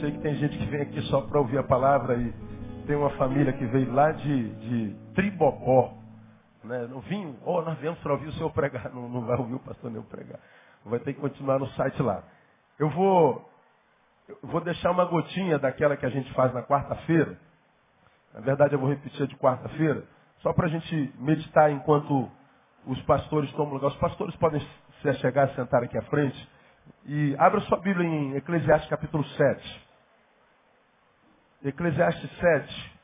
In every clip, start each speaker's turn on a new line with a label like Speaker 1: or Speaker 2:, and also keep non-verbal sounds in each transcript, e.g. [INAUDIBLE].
Speaker 1: sei que tem gente que vem aqui só para ouvir a palavra e tem uma família que veio lá de, de Tribocó. Né? No vinho, oh, nós viemos para ouvir o senhor pregar. Não, não vai ouvir o pastor nem pregar. Vai ter que continuar no site lá. Eu vou, eu vou deixar uma gotinha daquela que a gente faz na quarta-feira. Na verdade, eu vou repetir de quarta-feira, só para a gente meditar enquanto os pastores tomam lugar. Os pastores podem se chegar, sentar aqui à frente. E abra sua Bíblia em Eclesiastes capítulo 7. Eclesiastes 7.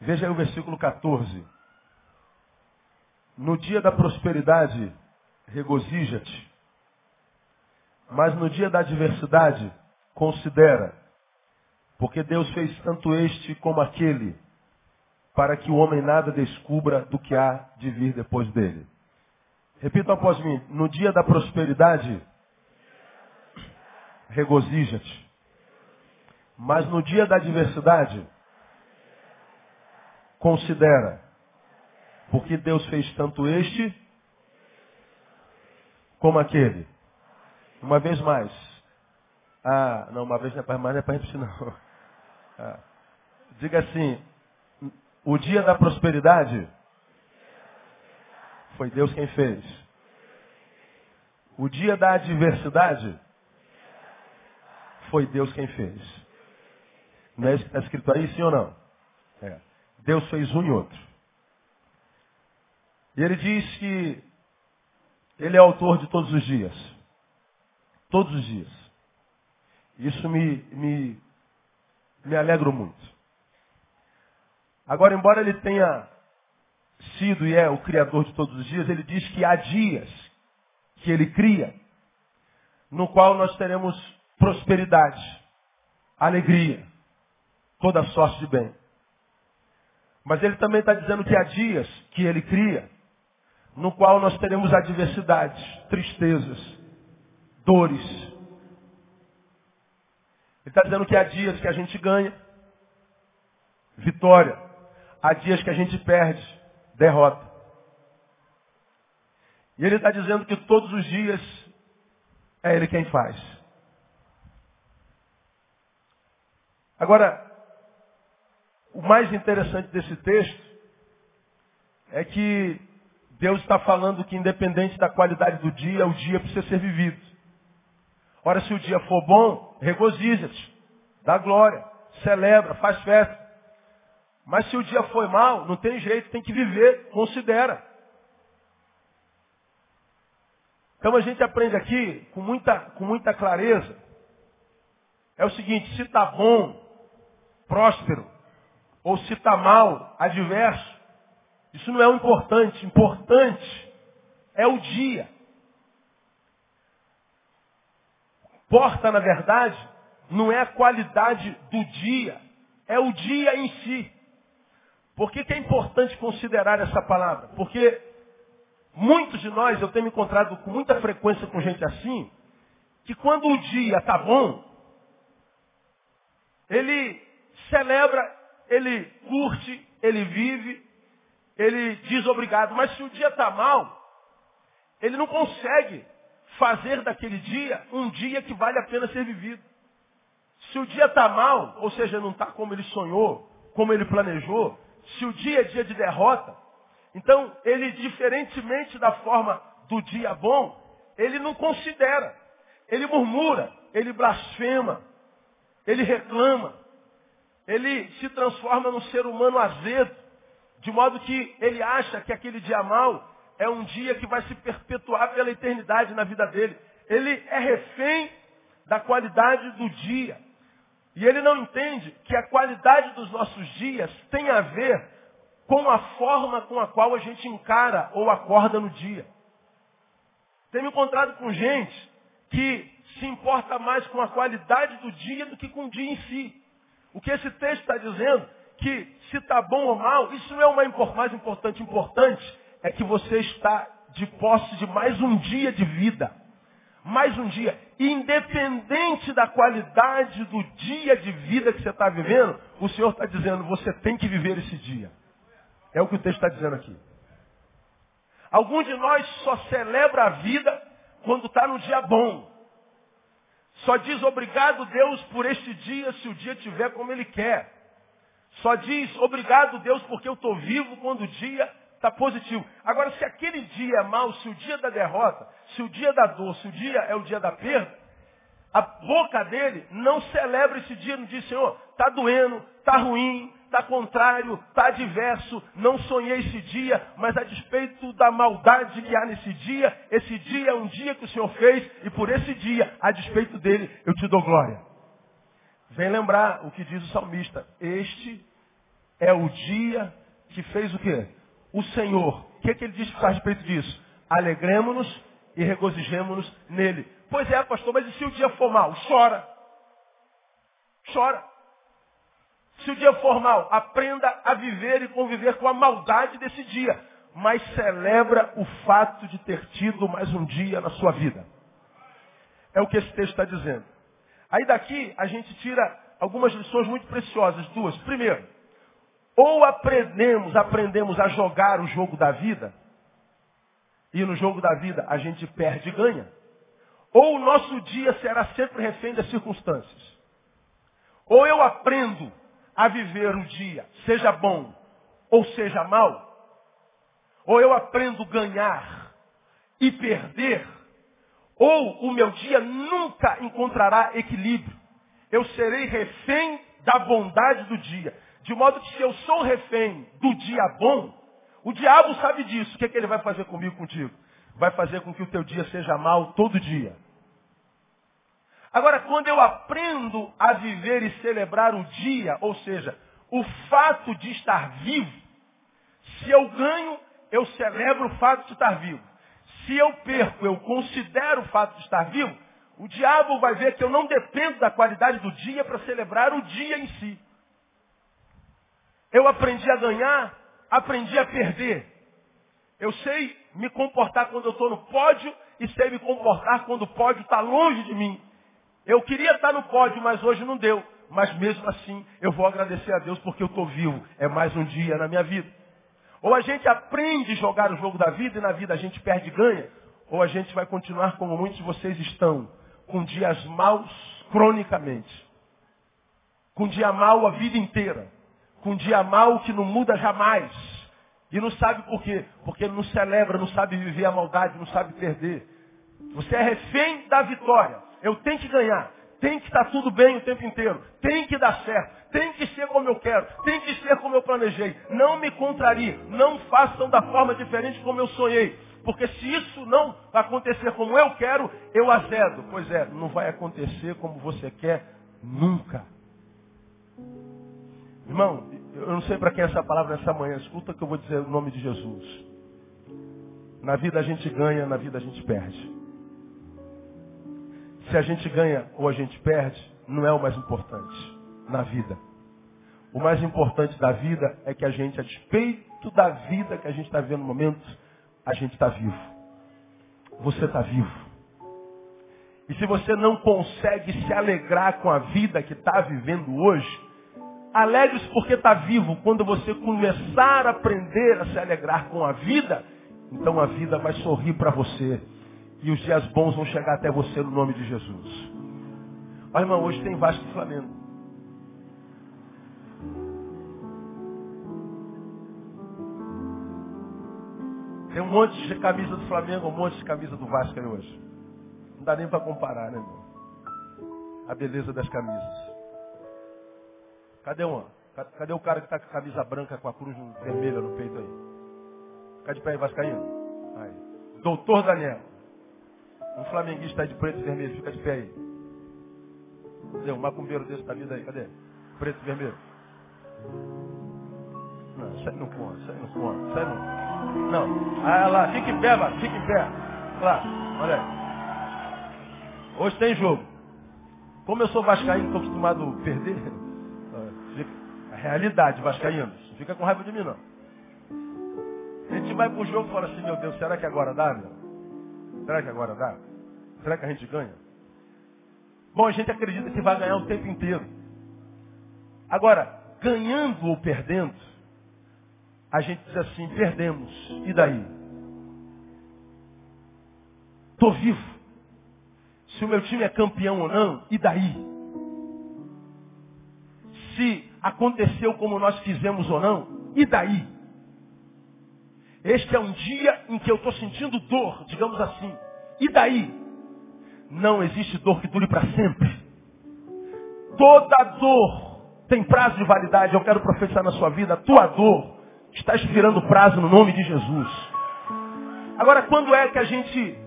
Speaker 1: Veja aí o versículo 14. No dia da prosperidade, regozija-te. Mas no dia da adversidade, considera. Porque Deus fez tanto este como aquele, para que o homem nada descubra do que há de vir depois dele. Repita após mim. No dia da prosperidade, regozija-te. Mas no dia da adversidade, considera. Porque Deus fez tanto este como aquele. Uma vez mais. Ah, não, uma vez não é para mais, não é para repetir, não. [LAUGHS] Ah. Diga assim, o dia da prosperidade foi Deus quem fez. O dia da adversidade foi Deus quem fez. Não é está escrito aí, sim ou não? É. Deus fez um e outro. E ele diz que ele é autor de todos os dias. Todos os dias. Isso me, me, me alegro muito. Agora, embora ele tenha sido e é o Criador de todos os dias, ele diz que há dias que ele cria, no qual nós teremos prosperidade, alegria, toda sorte de bem. Mas ele também está dizendo que há dias que ele cria, no qual nós teremos adversidades, tristezas, dores. Ele está dizendo que há dias que a gente ganha, vitória. Há dias que a gente perde, derrota. E ele está dizendo que todos os dias é ele quem faz. Agora, mais interessante desse texto é que Deus está falando que independente da qualidade do dia, o dia precisa ser vivido. Ora, se o dia for bom, regozija-te, dá glória, celebra, faz festa. Mas se o dia foi mal, não tem jeito, tem que viver, considera. Então a gente aprende aqui com muita, com muita clareza. É o seguinte, se está bom, próspero, ou se está mal, adverso, isso não é o importante. Importante é o dia. Porta, na verdade, não é a qualidade do dia, é o dia em si. Por que, que é importante considerar essa palavra? Porque muitos de nós, eu tenho me encontrado com muita frequência com gente assim, que quando o dia está bom, ele celebra, ele curte, ele vive, ele diz obrigado. Mas se o dia está mal, ele não consegue fazer daquele dia um dia que vale a pena ser vivido. Se o dia está mal, ou seja, não está como ele sonhou, como ele planejou, se o dia é dia de derrota, então ele, diferentemente da forma do dia bom, ele não considera. Ele murmura, ele blasfema, ele reclama, ele se transforma num ser humano azedo, de modo que ele acha que aquele dia mal é um dia que vai se perpetuar pela eternidade na vida dele. Ele é refém da qualidade do dia. E ele não entende que a qualidade dos nossos dias tem a ver com a forma com a qual a gente encara ou acorda no dia. Tenho encontrado com gente que se importa mais com a qualidade do dia do que com o dia em si. O que esse texto está dizendo, que se está bom ou mal, isso não é o mais importante. Importante é que você está de posse de mais um dia de vida mais um dia. Independente da qualidade do dia de vida que você está vivendo, o Senhor está dizendo, você tem que viver esse dia. É o que o texto está dizendo aqui. Alguns de nós só celebra a vida quando está no dia bom. Só diz obrigado, Deus, por este dia, se o dia tiver como Ele quer. Só diz obrigado, Deus, porque eu estou vivo quando o dia está positivo. Agora, se aquele dia é mau, se o dia da derrota, se o dia da dor, se o dia é o dia da perda, a boca dele não celebra esse dia, não diz, Senhor, está doendo, está ruim, está contrário, está adverso, não sonhei esse dia, mas a despeito da maldade que há nesse dia, esse dia é um dia que o Senhor fez, e por esse dia, a despeito dele, eu te dou glória. Vem lembrar o que diz o salmista, este é o dia que fez o quê? O Senhor. O que, é que ele diz a respeito disso? Alegremos-nos e regozijemos-nos nele. Pois é, pastor, mas e se o dia for mal? Chora. Chora. Se o dia for mal, aprenda a viver e conviver com a maldade desse dia. Mas celebra o fato de ter tido mais um dia na sua vida. É o que esse texto está dizendo. Aí daqui a gente tira algumas lições muito preciosas. Duas. Primeiro, ou aprendemos, aprendemos a jogar o jogo da vida, e no jogo da vida a gente perde e ganha, ou o nosso dia será sempre refém das circunstâncias. Ou eu aprendo a viver o dia, seja bom ou seja mal, ou eu aprendo ganhar e perder, ou o meu dia nunca encontrará equilíbrio. Eu serei refém da bondade do dia. De modo que se eu sou refém do dia bom, o diabo sabe disso. O que, é que ele vai fazer comigo, contigo? Vai fazer com que o teu dia seja mal todo dia. Agora, quando eu aprendo a viver e celebrar o dia, ou seja, o fato de estar vivo, se eu ganho, eu celebro o fato de estar vivo. Se eu perco, eu considero o fato de estar vivo, o diabo vai ver que eu não dependo da qualidade do dia para celebrar o dia em si. Eu aprendi a ganhar, aprendi a perder. Eu sei me comportar quando eu estou no pódio e sei me comportar quando o pódio está longe de mim. Eu queria estar no pódio, mas hoje não deu. Mas mesmo assim, eu vou agradecer a Deus porque eu estou vivo. É mais um dia na minha vida. Ou a gente aprende a jogar o jogo da vida e na vida a gente perde e ganha. Ou a gente vai continuar como muitos de vocês estão, com dias maus cronicamente. Com dia mau a vida inteira. Com dia mau que não muda jamais. E não sabe por quê? Porque não celebra, não sabe viver a maldade, não sabe perder. Você é refém da vitória. Eu tenho que ganhar. Tem que estar tudo bem o tempo inteiro. Tem que dar certo. Tem que ser como eu quero. Tem que ser como eu planejei. Não me contrarie. Não façam da forma diferente como eu sonhei. Porque se isso não acontecer como eu quero, eu azedo. Pois é, não vai acontecer como você quer nunca. Irmão, eu não sei para quem é essa palavra nessa manhã. Escuta que eu vou dizer o nome de Jesus. Na vida a gente ganha, na vida a gente perde. Se a gente ganha ou a gente perde, não é o mais importante na vida. O mais importante da vida é que a gente, a despeito da vida que a gente está vivendo no momento, a gente está vivo. Você está vivo. E se você não consegue se alegrar com a vida que está vivendo hoje, alegre-se porque está vivo. Quando você começar a aprender a se alegrar com a vida, então a vida vai sorrir para você. E os dias bons vão chegar até você no nome de Jesus. Ó irmão, hoje tem Vasco e Flamengo. Tem um monte de camisa do Flamengo, um monte de camisa do Vasco aí hoje. Não dá nem para comparar, né, irmão? A beleza das camisas. Cadê uma? Cadê o cara que está com a camisa branca com a cruz vermelha no peito aí? Fica de pé aí, Vascaíno. Aí. Doutor Daniel. Um flamenguista aí de preto e vermelho, fica de pé aí. Cadê? Um macumbeiro desse da vida aí, cadê? Preto e vermelho. Não, isso aí não conta, isso aí não isso aí. Não. Ah lá, fica em pé, mano, fica em pé. Lá, olha aí. Hoje tem jogo. Como eu sou vascaíno, estou acostumado a perder. A realidade, vascaíno. Não fica com raiva de mim, não. A gente vai pro jogo e fala assim, meu Deus, será que agora dá, meu? Será que agora dá? Será que a gente ganha? Bom, a gente acredita que vai ganhar o tempo inteiro. Agora, ganhando ou perdendo, a gente diz assim, perdemos. E daí? Estou vivo. se o meu time é campeão ou não, e daí? Se aconteceu como nós fizemos ou não, e daí? Este é um dia em que eu estou sentindo dor, digamos assim. E daí? Não existe dor que dure para sempre. Toda dor tem prazo de validade. Eu quero profetizar na sua vida. A tua dor está expirando prazo no nome de Jesus. Agora, quando é que a gente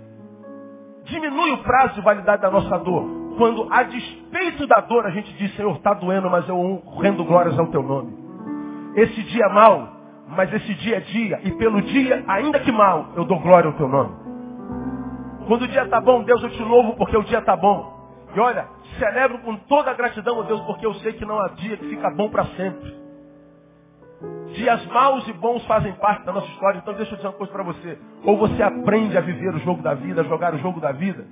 Speaker 1: diminui o prazo de validade da nossa dor? Quando, a despeito da dor, a gente diz, Senhor, está doendo, mas eu rendo glórias ao teu nome. Esse dia mal, mas esse dia é dia, e pelo dia, ainda que mal, eu dou glória ao teu nome. Quando o dia está bom, Deus, eu te louvo porque o dia está bom. E olha, celebro com toda a gratidão a Deus, porque eu sei que não há dia que fica bom para sempre. Dias maus e bons fazem parte da nossa história, então deixa eu dizer uma coisa para você. Ou você aprende a viver o jogo da vida, a jogar o jogo da vida,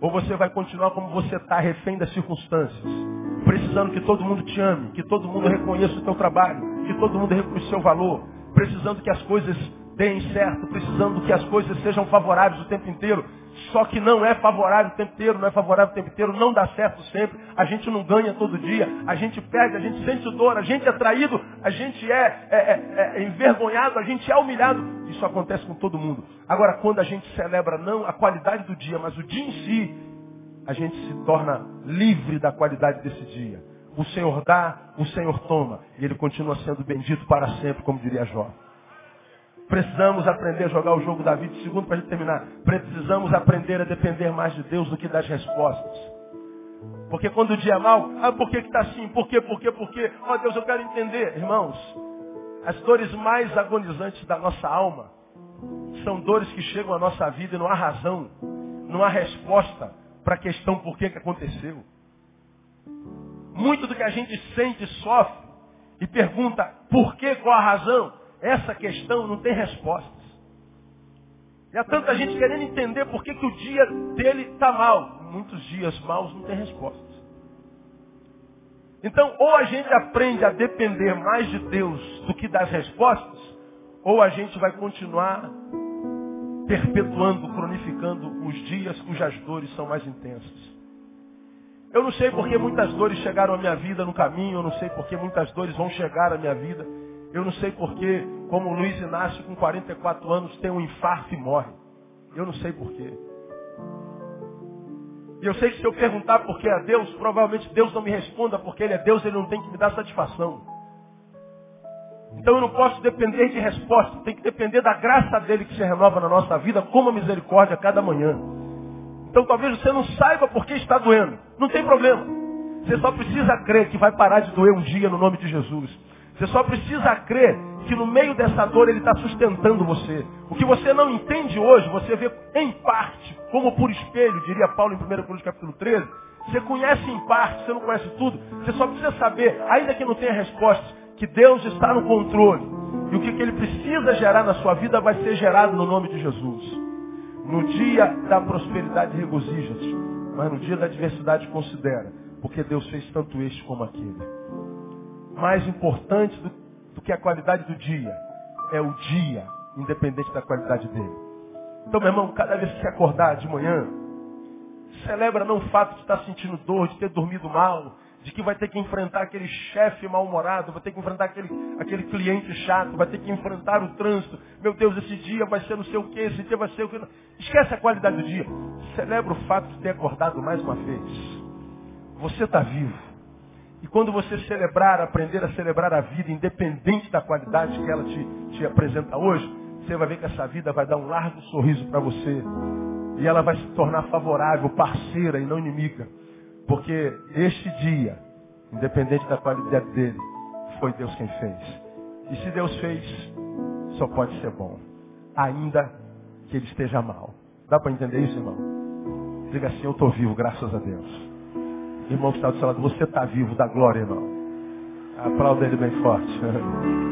Speaker 1: ou você vai continuar como você está, refém das circunstâncias. Precisando que todo mundo te ame, que todo mundo reconheça o teu trabalho, que todo mundo reconheça o seu valor. Precisando que as coisas deem certo, precisando que as coisas sejam favoráveis o tempo inteiro. Só que não é favorável o tempo inteiro, não é favorável o tempo inteiro, não dá certo sempre. A gente não ganha todo dia, a gente perde, a gente sente dor, a gente é traído, a gente é, é, é, é envergonhado, a gente é humilhado. Isso acontece com todo mundo. Agora, quando a gente celebra não a qualidade do dia, mas o dia em si, a gente se torna livre da qualidade desse dia. O Senhor dá, o Senhor toma. E Ele continua sendo bendito para sempre, como diria Jó. Precisamos aprender a jogar o jogo da vida. Segundo, para a terminar, precisamos aprender a depender mais de Deus do que das respostas. Porque quando o dia é mal, ah, por que está assim? Por quê? Por quê? Por quê? Oh Deus, eu quero entender. Irmãos, as dores mais agonizantes da nossa alma são dores que chegam à nossa vida e não há razão, não há resposta para a questão por que, que aconteceu. Muito do que a gente sente, sofre e pergunta por que, qual a razão, essa questão não tem respostas. E há tanta gente querendo entender por que, que o dia dele está mal. Muitos dias maus não tem respostas. Então, ou a gente aprende a depender mais de Deus do que das respostas, ou a gente vai continuar perpetuando, cronificando os dias cujas dores são mais intensas. Eu não sei porque muitas dores chegaram à minha vida no caminho, eu não sei porque muitas dores vão chegar à minha vida. Eu não sei porquê, como o Luiz Inácio, com 44 anos, tem um infarto e morre. Eu não sei porquê. E eu sei que se eu perguntar por que a Deus, provavelmente Deus não me responda, porque Ele é Deus, Ele não tem que me dar satisfação. Então eu não posso depender de resposta, tem que depender da graça dele que se renova na nossa vida, como a misericórdia cada manhã. Então talvez você não saiba por que está doendo. Não tem problema. Você só precisa crer que vai parar de doer um dia no nome de Jesus. Você só precisa crer que no meio dessa dor ele está sustentando você. O que você não entende hoje, você vê em parte, como por espelho, diria Paulo em 1 Coríntios capítulo 13. Você conhece em parte, você não conhece tudo. Você só precisa saber, ainda que não tenha respostas, que Deus está no controle. E o que ele precisa gerar na sua vida vai ser gerado no nome de Jesus. No dia da prosperidade regozija-te, mas no dia da adversidade considera, porque Deus fez tanto este como aquele mais importante do, do que a qualidade do dia é o dia, independente da qualidade dele. Então, meu irmão, cada vez que acordar de manhã, celebra não o fato de estar sentindo dor, de ter dormido mal, de que vai ter que enfrentar aquele chefe mal-humorado, vai ter que enfrentar aquele, aquele cliente chato, vai ter que enfrentar o trânsito. Meu Deus, esse dia vai ser não sei o que, esse dia vai ser o que. Esquece a qualidade do dia. Celebra o fato de ter acordado mais uma vez. Você está vivo. E quando você celebrar, aprender a celebrar a vida, independente da qualidade que ela te, te apresenta hoje, você vai ver que essa vida vai dar um largo sorriso para você. E ela vai se tornar favorável, parceira e não inimiga. Porque este dia, independente da qualidade dele, foi Deus quem fez. E se Deus fez, só pode ser bom. Ainda que ele esteja mal. Dá para entender isso, irmão? Diga assim, eu estou vivo, graças a Deus. Irmão que está do seu lado, você está vivo, da glória, irmão. Aplauda ele bem forte. [LAUGHS]